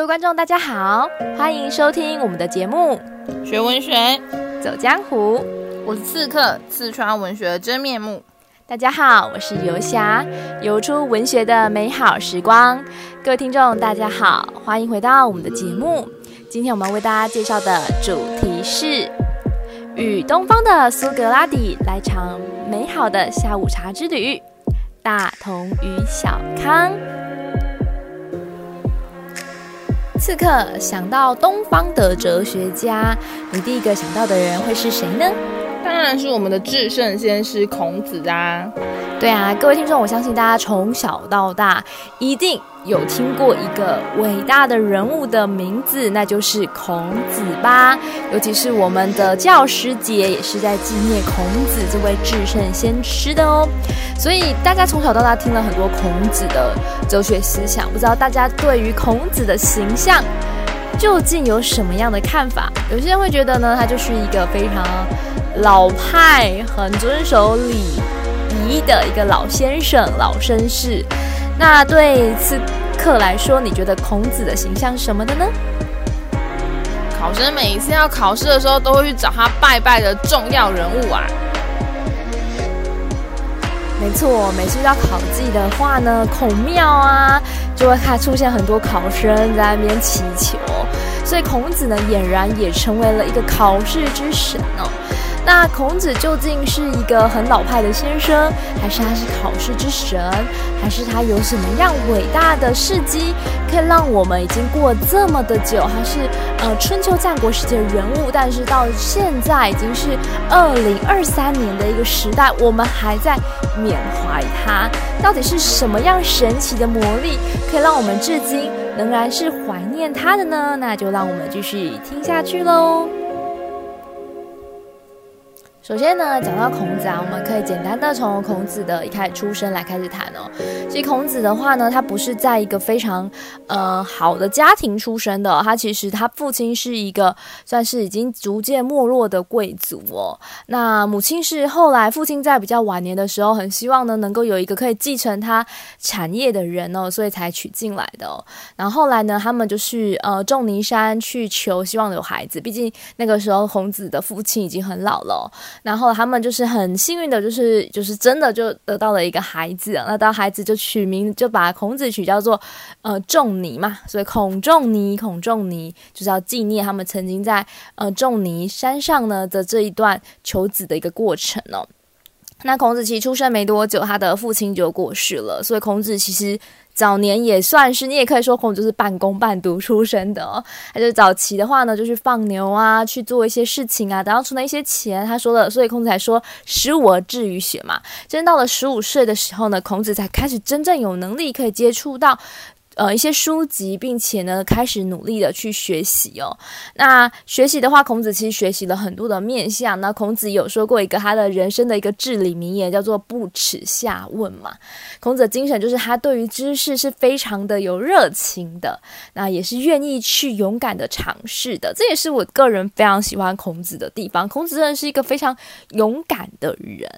各位观众，大家好，欢迎收听我们的节目《学文学走江湖》。我是刺客，刺穿文学的真面目。大家好，我是游侠，游出文学的美好时光。各位听众，大家好，欢迎回到我们的节目。今天我们为大家介绍的主题是与东方的苏格拉底来场美好的下午茶之旅。大同与小康。刺客想到东方的哲学家，你第一个想到的人会是谁呢？当然是我们的至圣先师孔子啊！对啊，各位听众，我相信大家从小到大一定有听过一个伟大的人物的名字，那就是孔子吧。尤其是我们的教师节，也是在纪念孔子这位至圣先师的哦。所以大家从小到大听了很多孔子的哲学思想，不知道大家对于孔子的形象究竟有什么样的看法？有些人会觉得呢，他就是一个非常老派、很遵守礼仪的一个老先生、老绅士。那对刺客来说，你觉得孔子的形象是什么的呢？考生每一次要考试的时候，都会去找他拜拜的重要人物啊。没错，每次要考记的话呢，孔庙啊，就会看出现很多考生在那边祈求，所以孔子呢，俨然也成为了一个考试之神哦。那孔子究竟是一个很老派的先生，还是他是考试之神，还是他有什么样伟大的事迹，可以让我们已经过这么的久，还是呃春秋战国时期的人物，但是到现在已经是二零二三年的一个时代，我们还在缅怀他，到底是什么样神奇的魔力，可以让我们至今仍然是怀念他的呢？那就让我们继续听下去喽。首先呢，讲到孔子啊，我们可以简单的从孔子的一开始出生来开始谈哦。其实孔子的话呢，他不是在一个非常呃好的家庭出生的，他其实他父亲是一个算是已经逐渐没落的贵族哦。那母亲是后来父亲在比较晚年的时候，很希望呢能够有一个可以继承他产业的人哦，所以才娶进来的。然后后来呢，他们就是呃仲尼山去求，希望有孩子，毕竟那个时候孔子的父亲已经很老了。然后他们就是很幸运的，就是就是真的就得到了一个孩子，那到孩子就取名就把孔子取叫做呃仲尼嘛，所以孔仲尼孔仲尼就是要纪念他们曾经在呃仲尼山上呢的这一段求子的一个过程哦。那孔子其实出生没多久，他的父亲就过世了，所以孔子其实。早年也算是，你也可以说孔子是半工半读出身的哦。他就早期的话呢，就是放牛啊，去做一些事情啊，然后存了一些钱，他说了，所以孔子才说十五而志于学嘛。真到了十五岁的时候呢，孔子才开始真正有能力可以接触到。呃，一些书籍，并且呢，开始努力的去学习哦。那学习的话，孔子其实学习了很多的面相。那孔子有说过一个他的人生的一个至理名言，叫做“不耻下问”嘛。孔子的精神就是他对于知识是非常的有热情的，那也是愿意去勇敢的尝试的。这也是我个人非常喜欢孔子的地方。孔子真的是一个非常勇敢的人。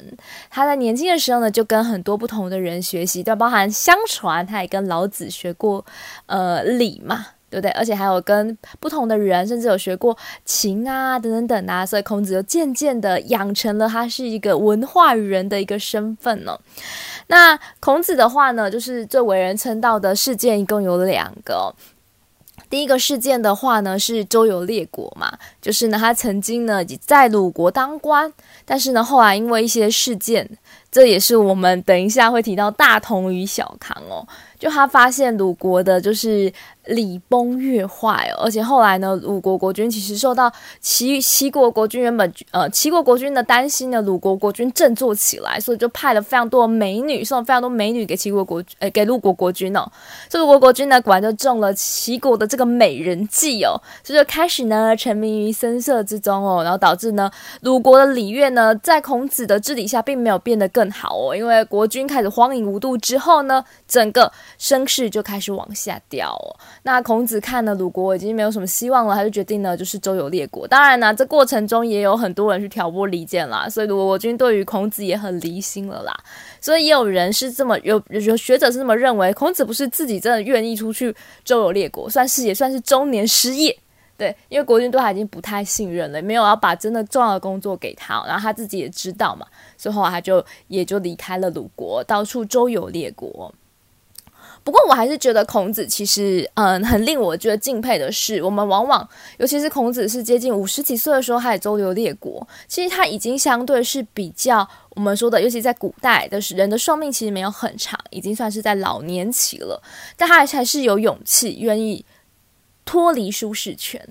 他在年轻的时候呢，就跟很多不同的人学习，都包含相传他也跟老子学过。呃，礼嘛，对不对？而且还有跟不同的人，甚至有学过琴啊，等等等啊，所以孔子就渐渐的养成了他是一个文化人的一个身份呢。那孔子的话呢，就是最为人称道的事件一共有两个。第一个事件的话呢，是周游列国嘛，就是呢，他曾经呢在鲁国当官，但是呢，后来因为一些事件，这也是我们等一下会提到大同与小康哦。就他发现鲁国的就是礼崩乐坏，而且后来呢，鲁国国君其实受到齐齐国国君原本呃齐国国君的担心呢，鲁国国君振作起来，所以就派了非常多美女，送了非常多美女给齐国国呃给鲁国国君哦。这鲁国国君呢，果然就中了齐国的这个美人计哦，所以就开始呢沉迷于声色之中哦，然后导致呢鲁国的礼乐呢，在孔子的治理下并没有变得更好哦，因为国君开始荒淫无度之后呢，整个。声势就开始往下掉哦。那孔子看了鲁国已经没有什么希望了，他就决定呢，就是周游列国。当然呢，这过程中也有很多人去挑拨离间啦，所以鲁国君对于孔子也很离心了啦。所以也有人是这么有有学者是这么认为，孔子不是自己真的愿意出去周游列国，算是也算是中年失业。对，因为国君对他已经不太信任了，没有要把真的重要的工作给他，然后他自己也知道嘛，所以后他就也就离开了鲁国，到处周游列国。不过我还是觉得孔子其实，嗯，很令我觉得敬佩的是，我们往往，尤其是孔子是接近五十几岁的时候，他也周游列国，其实他已经相对是比较我们说的，尤其在古代的是人的寿命其实没有很长，已经算是在老年期了，但他还是有勇气愿意。脱离舒适圈，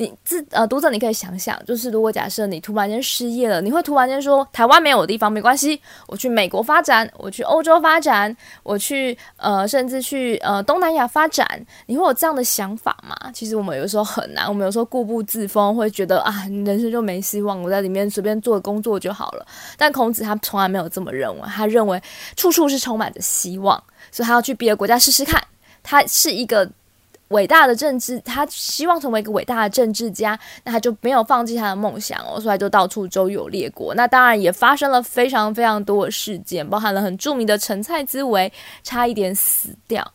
你自呃读者，你可以想想，就是如果假设你突然间失业了，你会突然间说台湾没有的地方没关系，我去美国发展，我去欧洲发展，我去呃甚至去呃东南亚发展，你会有这样的想法吗？其实我们有时候很难，我们有时候固步自封，会觉得啊人生就没希望，我在里面随便做工作就好了。但孔子他从来没有这么认为，他认为处处是充满着希望，所以他要去别的国家试试看，他是一个。伟大的政治，他希望成为一个伟大的政治家，那他就没有放弃他的梦想哦，所以就到处周游列国。那当然也发生了非常非常多的事件，包含了很著名的陈蔡之围，差一点死掉。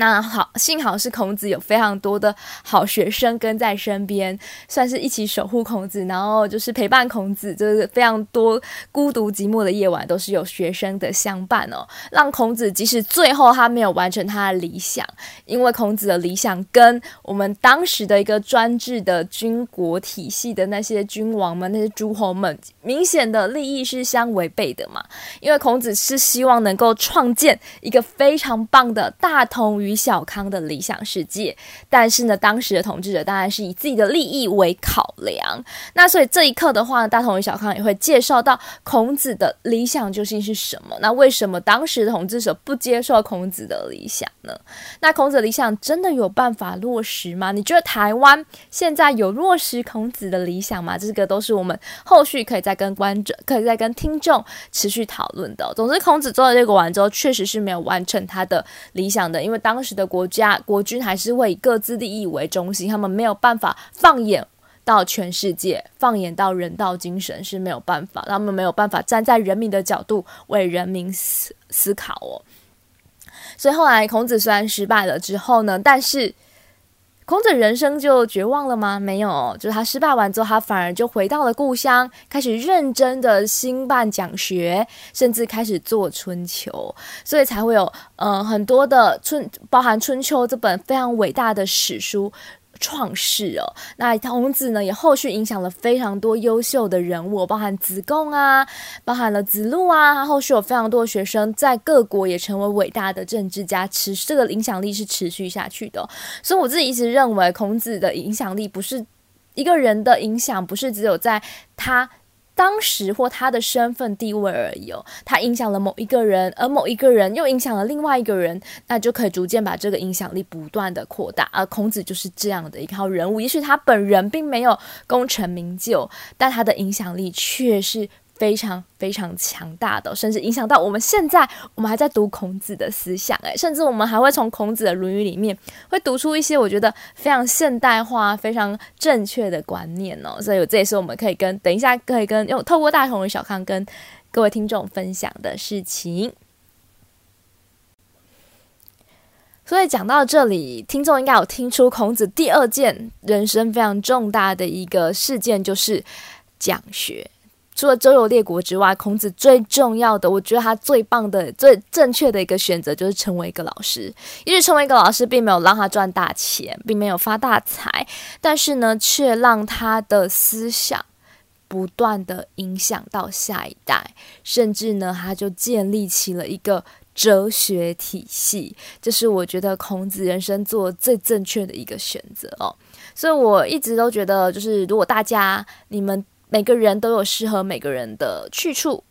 那好，幸好是孔子有非常多的好学生跟在身边，算是一起守护孔子，然后就是陪伴孔子，就是非常多孤独寂寞的夜晚都是有学生的相伴哦，让孔子即使最后他没有完成他的理想，因为孔子的理想跟我们当时的一个专制的军国体系的那些君王们、那些诸侯们明显的利益是相违背的嘛，因为孔子是希望能够创建一个非常棒的大同于与小康的理想世界，但是呢，当时的统治者当然是以自己的利益为考量。那所以这一刻的话呢，大同与小康也会介绍到孔子的理想究竟是什么？那为什么当时的统治者不接受孔子的理想呢？那孔子的理想真的有办法落实吗？你觉得台湾现在有落实孔子的理想吗？这个都是我们后续可以再跟观众、可以再跟听众持续讨论的。总之，孔子做了这个完之后，确实是没有完成他的理想的，因为当时的国家国君还是会以各自利益为中心，他们没有办法放眼到全世界，放眼到人道精神是没有办法，他们没有办法站在人民的角度为人民思思考哦。所以后来孔子虽然失败了之后呢，但是。孔子人生就绝望了吗？没有，就是他失败完之后，他反而就回到了故乡，开始认真的兴办讲学，甚至开始做春秋，所以才会有呃很多的春，包含春秋这本非常伟大的史书。创世哦，那孔子呢也后续影响了非常多优秀的人物，包含子贡啊，包含了子路啊，他后续有非常多学生在各国也成为伟大的政治家，持这个影响力是持续下去的。所以我自己一直认为，孔子的影响力不是一个人的影响，不是只有在他。当时或他的身份地位而已哦，他影响了某一个人，而某一个人又影响了另外一个人，那就可以逐渐把这个影响力不断的扩大。而孔子就是这样的一号人物，也许他本人并没有功成名就，但他的影响力却是。非常非常强大的，甚至影响到我们现在，我们还在读孔子的思想，诶，甚至我们还会从孔子的《论语》里面会读出一些我觉得非常现代化、非常正确的观念哦。所以这也是我们可以跟等一下可以跟用透过大同与小康跟各位听众分享的事情。所以讲到这里，听众应该有听出孔子第二件人生非常重大的一个事件，就是讲学。除了周游列国之外，孔子最重要的，我觉得他最棒的、最正确的一个选择就是成为一个老师。因为成为一个老师，并没有让他赚大钱，并没有发大财，但是呢，却让他的思想不断的影响到下一代，甚至呢，他就建立起了一个哲学体系。这是我觉得孔子人生做最正确的一个选择哦。所以我一直都觉得，就是如果大家你们。每个人都有适合每个人的去处，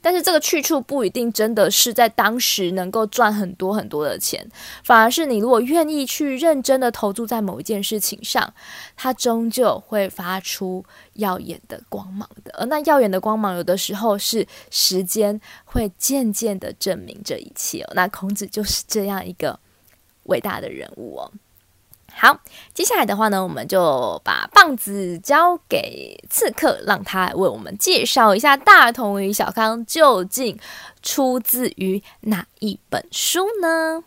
但是这个去处不一定真的是在当时能够赚很多很多的钱，反而是你如果愿意去认真的投注在某一件事情上，它终究会发出耀眼的光芒的。而那耀眼的光芒，有的时候是时间会渐渐的证明这一切。那孔子就是这样一个伟大的人物哦。好，接下来的话呢，我们就把棒子交给刺客，让他为我们介绍一下《大同与小康》究竟出自于哪一本书呢？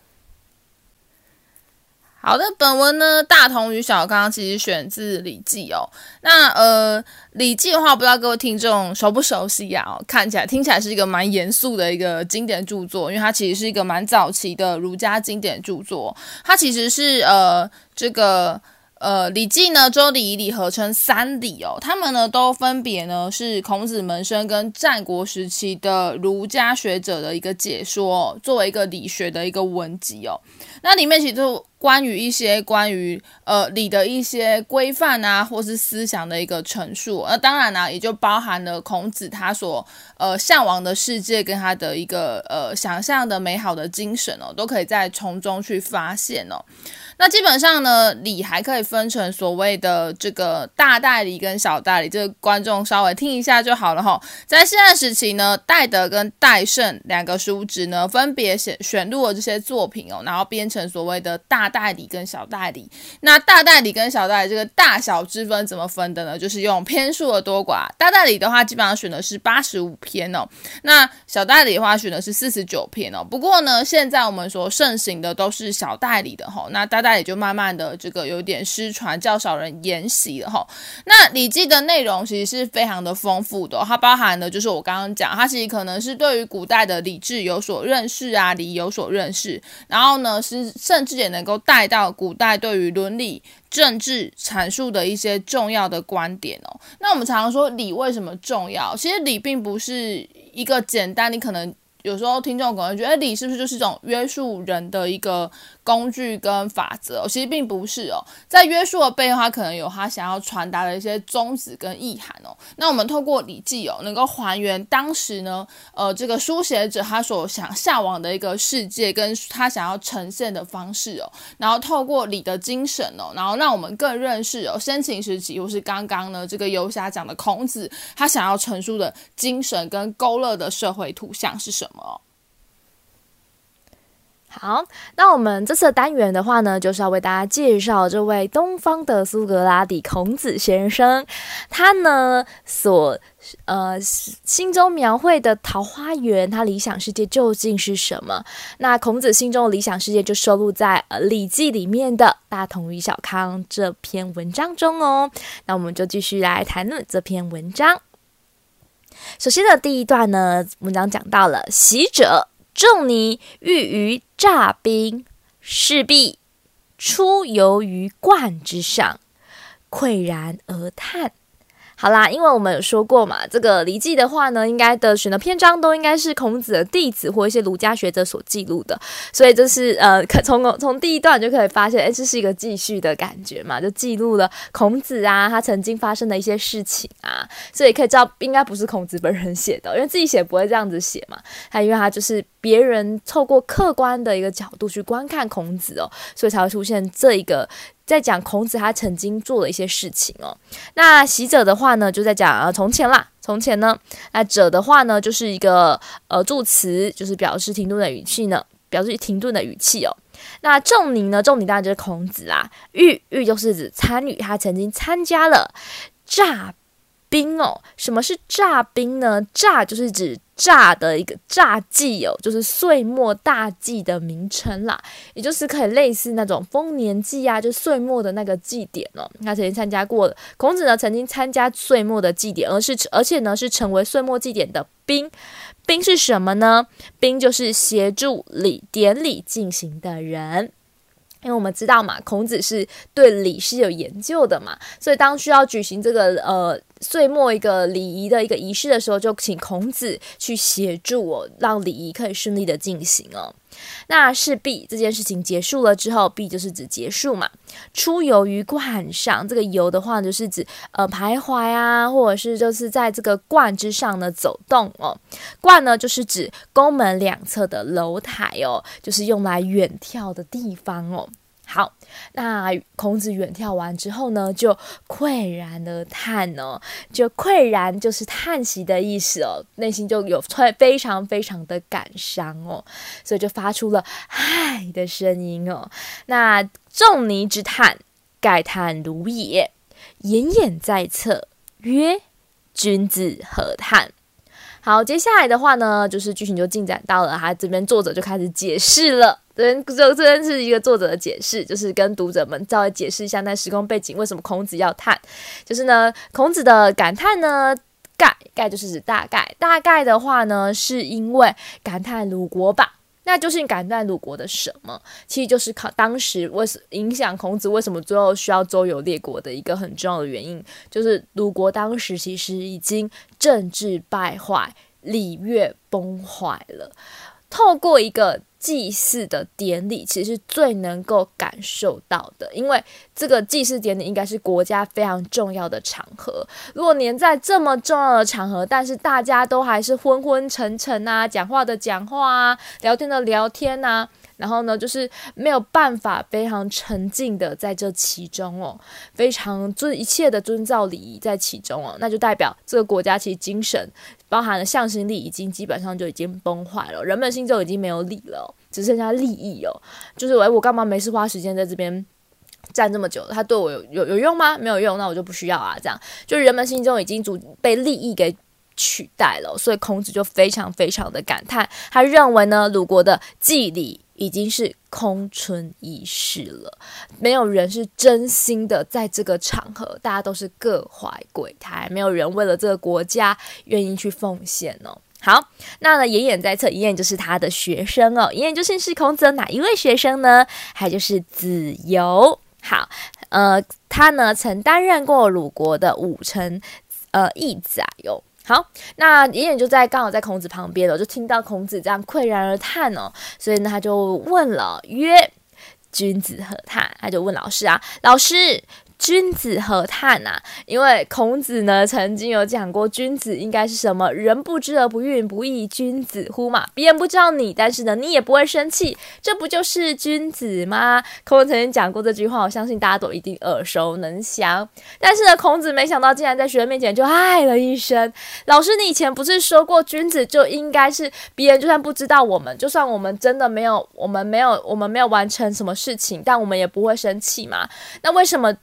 好的，本文呢，《大同与小刚》其实选自《礼记》哦。那呃，《礼记》的话，不知道各位听众熟不熟悉呀？哦，看起来、听起来是一个蛮严肃的一个经典著作，因为它其实是一个蛮早期的儒家经典著作。它其实是呃，这个。呃，《礼记》呢，周礼、仪礼合称三礼哦，他们呢都分别呢是孔子门生跟战国时期的儒家学者的一个解说，作为一个理学的一个文集哦。那里面其实关于一些关于呃礼的一些规范啊，或是思想的一个陈述。那当然呢，也就包含了孔子他所呃向往的世界跟他的一个呃想象的美好的精神哦，都可以在从中去发现哦。那基本上呢，礼还可以分成所谓的这个大代礼跟小代礼，这个观众稍微听一下就好了哈。在现在时期呢，戴德跟戴胜两个书职呢，分别选选录了这些作品哦，然后编成所谓的大代礼跟小代礼。那大代礼跟小代礼这个大小之分怎么分的呢？就是用篇数的多寡。大代理的话，基本上选的是八十五篇哦，那小代理的话选的是四十九篇哦。不过呢，现在我们说盛行的都是小代理的哈，那大。代理就慢慢的这个有点失传，较少人研习了哈。那《礼记》的内容其实是非常的丰富的，它包含的就是我刚刚讲，它其实可能是对于古代的礼制有所认识啊，礼有所认识，然后呢是甚至也能够带到古代对于伦理、政治阐述的一些重要的观点哦。那我们常常说礼为什么重要？其实礼并不是一个简单，你可能有时候听众可能觉得礼是不是就是一种约束人的一个。工具跟法则哦，其实并不是哦，在约束的背后，他可能有他想要传达的一些宗旨跟意涵哦。那我们透过《礼记》哦，能够还原当时呢，呃，这个书写者他所想向往的一个世界，跟他想要呈现的方式哦。然后透过礼的精神哦，然后让我们更认识哦，先秦时期或是刚刚呢这个游侠讲的孔子，他想要陈述的精神跟勾勒的社会图像是什么？好，那我们这次的单元的话呢，就是要为大家介绍这位东方的苏格拉底孔子先生，他呢所呃心中描绘的桃花源，他理想世界究竟是什么？那孔子心中的理想世界就收录在呃《礼记》里面的《大同与小康》这篇文章中哦。那我们就继续来谈论这篇文章。首先的第一段呢，文章讲到了习者。仲尼欲于诈兵，势必，出游于冠之上，喟然而叹。好啦，因为我们有说过嘛，这个《礼记》的话呢，应该的选的篇章都应该是孔子的弟子或一些儒家学者所记录的，所以这是呃，可从从第一段就可以发现，哎，这是一个记叙的感觉嘛，就记录了孔子啊，他曾经发生的一些事情啊，所以可以知道应该不是孔子本人写的，因为自己写不会这样子写嘛，他因为他就是别人透过客观的一个角度去观看孔子哦，所以才会出现这一个。在讲孔子他曾经做的一些事情哦。那昔者的话呢，就在讲啊从前啦。从前呢，那者的话呢，就是一个呃助词，就是表示停顿的语气呢，表示停顿的语气哦。那仲尼呢，仲尼当然就是孔子啦。欲欲就是指参与，他曾经参加了诈兵哦。什么是诈兵呢？诈就是指。炸的一个炸祭哦，就是岁末大祭的名称啦，也就是可以类似那种丰年祭啊，就岁末的那个祭典哦。他曾经参加过的，孔子呢曾经参加岁末的祭典，而是而且呢是成为岁末祭典的宾。宾是什么呢？宾就是协助礼典礼进行的人。因为我们知道嘛，孔子是对礼是有研究的嘛，所以当需要举行这个呃岁末一个礼仪的一个仪式的时候，就请孔子去协助我，让礼仪可以顺利的进行哦。那事毕这件事情结束了之后，毕就是指结束嘛。出游于观上，这个游的话就是指呃徘徊啊，或者是就是在这个观之上呢走动哦。观呢就是指宫门两侧的楼台哦，就是用来远眺的地方哦。好，那孔子远眺完之后呢，就喟然而叹哦，就喟然就是叹息的意思哦，内心就有非常非常的感伤哦，所以就发出了唉的声音哦。那仲尼之叹，盖叹鲁也。颜渊在侧曰：“君子何叹？”好，接下来的话呢，就是剧情就进展到了，他这边作者就开始解释了。这边这这边是一个作者的解释，就是跟读者们稍微解释一下那时空背景，为什么孔子要叹。就是呢，孔子的感叹呢，概概就是指大概，大概的话呢，是因为感叹鲁国吧。那究竟感叹鲁国的什么？其实就是考当时为什影响孔子为什么最后需要周游列国的一个很重要的原因，就是鲁国当时其实已经政治败坏、礼乐崩坏了。透过一个祭祀的典礼，其实最能够感受到的，因为这个祭祀典礼应该是国家非常重要的场合。如果连在这么重要的场合，但是大家都还是昏昏沉沉啊，讲话的讲话啊，聊天的聊天啊。然后呢，就是没有办法非常沉静的在这其中哦，非常尊一切的遵照礼仪在其中哦，那就代表这个国家其实精神包含了向心力已经基本上就已经崩坏了，人们心中已经没有礼了，只剩下利益哦。就是哎，我干嘛没事花时间在这边站这么久？他对我有有有用吗？没有用，那我就不需要啊。这样，就人们心中已经主被利益给取代了，所以孔子就非常非常的感叹，他认为呢，鲁国的祭礼。已经是空存一世了，没有人是真心的在这个场合，大家都是各怀鬼胎，没有人为了这个国家愿意去奉献哦。好，那呢，颜渊在侧，颜渊就是他的学生哦，颜渊究竟是孔子的哪一位学生呢？还就是子游。好，呃，他呢曾担任过鲁国的武臣，呃，义宰哟。好，那颜渊就在刚好在孔子旁边了，就听到孔子这样喟然而叹哦，所以呢，他就问了曰：“君子何叹？”他就问老师啊，老师。君子何叹啊？因为孔子呢曾经有讲过，君子应该是什么？人不知而不愠，不亦君子乎嘛？别人不知道你，但是呢，你也不会生气，这不就是君子吗？孔子曾经讲过这句话，我相信大家都一定耳熟能详。但是呢，孔子没想到竟然在学生面前就唉了一声。老师，你以前不是说过，君子就应该是别人就算不知道我们，就算我们真的没有，我们没有，我们没有完成什么事情，但我们也不会生气吗？那为什么？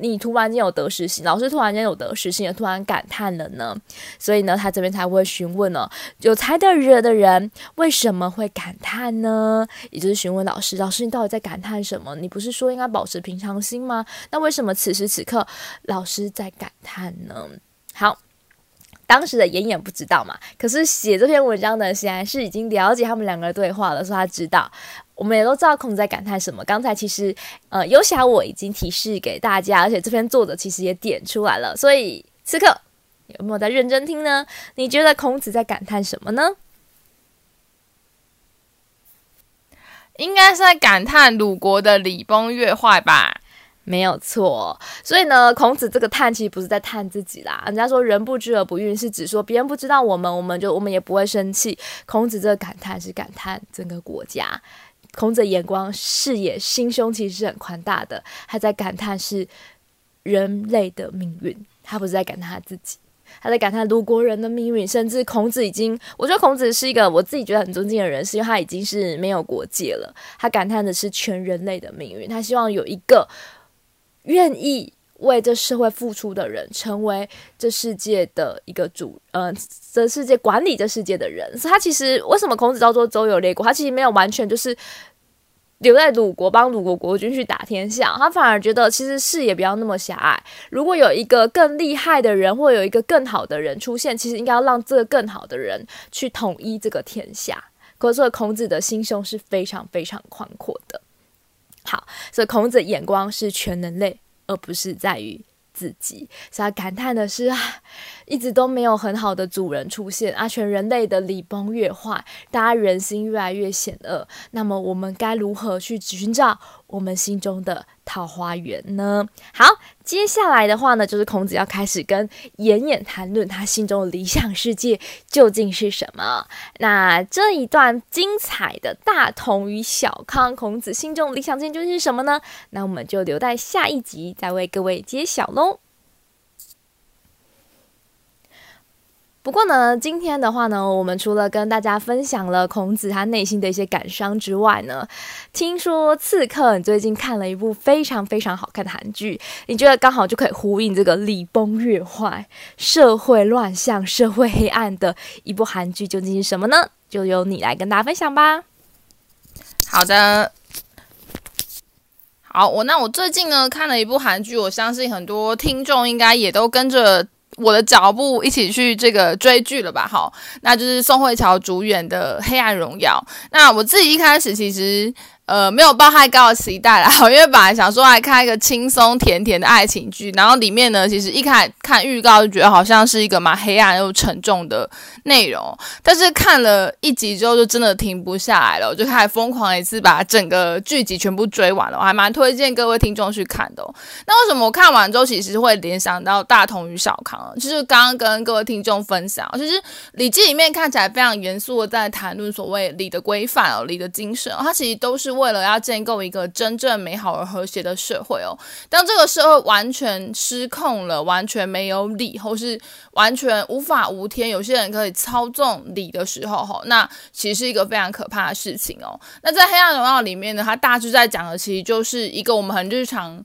你突然间有得失心，老师突然间有得失心，也突然感叹了呢。所以呢，他这边才会询问呢，有才德惹的人为什么会感叹呢？也就是询问老师，老师你到底在感叹什么？你不是说应该保持平常心吗？那为什么此时此刻老师在感叹呢？好。当时的妍妍不知道嘛，可是写这篇文章的显然是已经了解他们两个的对话了，所以他知道。我们也都知道孔子在感叹什么。刚才其实呃，游侠我已经提示给大家，而且这篇作者其实也点出来了。所以此刻有没有在认真听呢？你觉得孔子在感叹什么呢？应该是在感叹鲁国的礼崩乐坏吧。没有错，所以呢，孔子这个叹其实不是在叹自己啦。人家说人不知而不愠，是指说别人不知道我们，我们就我们也不会生气。孔子这个感叹是感叹整个国家。孔子眼光、视野、心胸其实是很宽大的，他在感叹是人类的命运，他不是在感叹他自己，他在感叹鲁国人的命运。甚至孔子已经，我觉得孔子是一个我自己觉得很尊敬的人，是因为他已经是没有国界了。他感叹的是全人类的命运，他希望有一个。愿意为这社会付出的人，成为这世界的一个主，呃，这世界管理这世界的人。所以他其实为什么孔子叫做周游列国？他其实没有完全就是留在鲁国帮鲁国国君去打天下，他反而觉得其实视野不要那么狭隘。如果有一个更厉害的人，或有一个更好的人出现，其实应该要让这个更好的人去统一这个天下。可是孔子的心胸是非常非常宽阔的。好，所以孔子眼光是全人类，而不是在于自己。所以感叹的是啊，一直都没有很好的主人出现啊，全人类的礼崩乐坏，大家人心越来越险恶。那么我们该如何去寻找我们心中的桃花源呢？好，接下来的话呢，就是孔子要开始跟颜渊谈论他心中的理想世界究竟是什么。那这一段精彩的大同与小康，孔子心中的理想世界究竟是什么呢？那我们就留待下一集再为各位揭晓喽。不过呢，今天的话呢，我们除了跟大家分享了孔子他内心的一些感伤之外呢，听说刺客你最近看了一部非常非常好看的韩剧，你觉得刚好就可以呼应这个礼崩乐坏、社会乱象、社会黑暗的一部韩剧，究竟是什么呢？就由你来跟大家分享吧。好的，好，我那我最近呢看了一部韩剧，我相信很多听众应该也都跟着。我的脚步一起去这个追剧了吧？好，那就是宋慧乔主演的《黑暗荣耀》。那我自己一开始其实。呃，没有抱太高的期待啦，因为本来想说来看一个轻松甜甜的爱情剧，然后里面呢，其实一开始看预告就觉得好像是一个蛮黑暗又沉重的内容，但是看了一集之后就真的停不下来了，我就开始疯狂一次把整个剧集全部追完了，我还蛮推荐各位听众去看的。那为什么我看完之后其实会联想到大同与小康？就是刚刚跟各位听众分享，其实《礼记》里面看起来非常严肃的在谈论所谓礼的规范哦，礼的精神，它其实都是。为了要建构一个真正美好而和谐的社会哦，当这个社会完全失控了，完全没有理，或是完全无法无天，有些人可以操纵理的时候，哦，那其实是一个非常可怕的事情哦。那在《黑暗荣耀》里面呢，它大致在讲的其实就是一个我们很日常。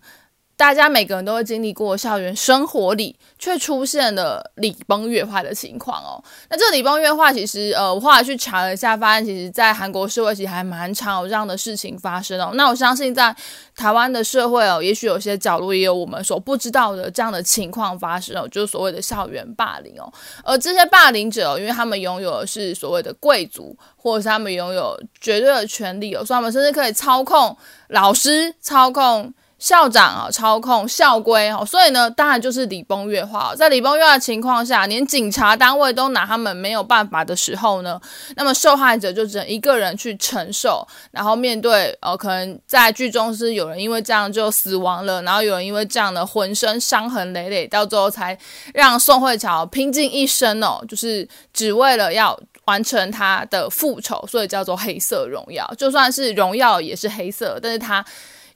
大家每个人都会经历过校园生活里，却出现了礼崩乐坏的情况哦。那这礼崩乐坏，其实呃，我后来去查了一下，发现其实在韩国社会其实还蛮常有这样的事情发生哦。那我相信在台湾的社会哦，也许有些角落也有我们所不知道的这样的情况发生哦，就是所谓的校园霸凌哦。而这些霸凌者哦，因为他们拥有的是所谓的贵族，或者是他们拥有绝对的权利哦，所以他们甚至可以操控老师，操控。校长啊，操控校规哦，所以呢，当然就是礼崩乐坏。在礼崩乐坏的情况下，连警察单位都拿他们没有办法的时候呢，那么受害者就只能一个人去承受，然后面对呃，可能在剧中是有人因为这样就死亡了，然后有人因为这样的浑身伤痕累累，到最后才让宋慧乔拼尽一生哦，就是只为了要完成他的复仇，所以叫做黑色荣耀。就算是荣耀也是黑色，但是他。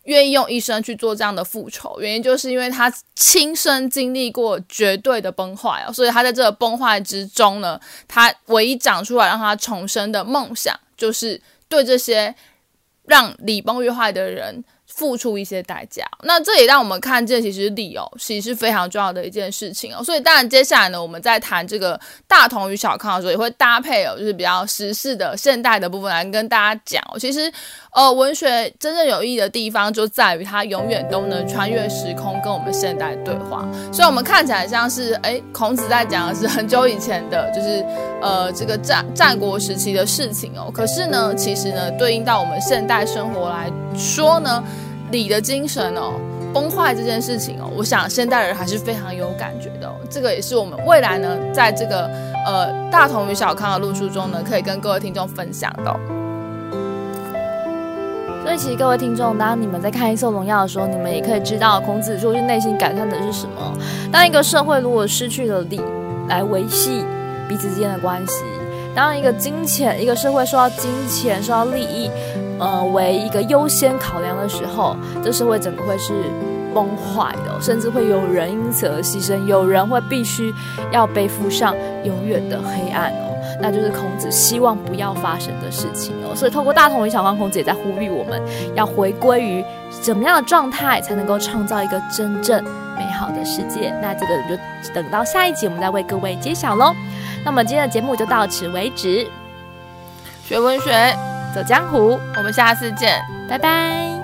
愿意用一生去做这样的复仇，原因就是因为他亲身经历过绝对的崩坏啊，所以他在这个崩坏之中呢，他唯一长出来让他重生的梦想，就是对这些让礼崩乐坏的人。付出一些代价，那这也让我们看见，其实理由，其实是非常重要的一件事情哦。所以，当然接下来呢，我们在谈这个大同与小康的时候，也会搭配哦，就是比较时事的现代的部分来跟大家讲。其实，呃，文学真正有意义的地方就在于它永远都能穿越时空，跟我们现代对话。所以，我们看起来像是诶，孔子在讲的是很久以前的，就是呃这个战战国时期的事情哦。可是呢，其实呢，对应到我们现代生活来说呢。礼的精神哦，崩坏这件事情哦，我想现代人还是非常有感觉的。这个也是我们未来呢，在这个呃大同与小康的路书中呢，可以跟各位听众分享的。所以，其实各位听众，当你们在看《一色荣耀》的时候，你们也可以知道，孔子说是内心感叹的是什么。当一个社会如果失去了礼来维系彼此之间的关系，当一个金钱，一个社会受到金钱、受到利益。呃，为一个优先考量的时候，这社会整个会是崩坏的，甚至会有人因此而牺牲，有人会必须要背负上永远的黑暗哦。那就是孔子希望不要发生的事情哦。所以，透过大同与小康，孔子也在呼吁我们要回归于怎么样的状态，才能够创造一个真正美好的世界。那这个就等到下一集，我们再为各位揭晓喽。那么，今天的节目就到此为止。学文学。走江湖，我们下次见，拜拜。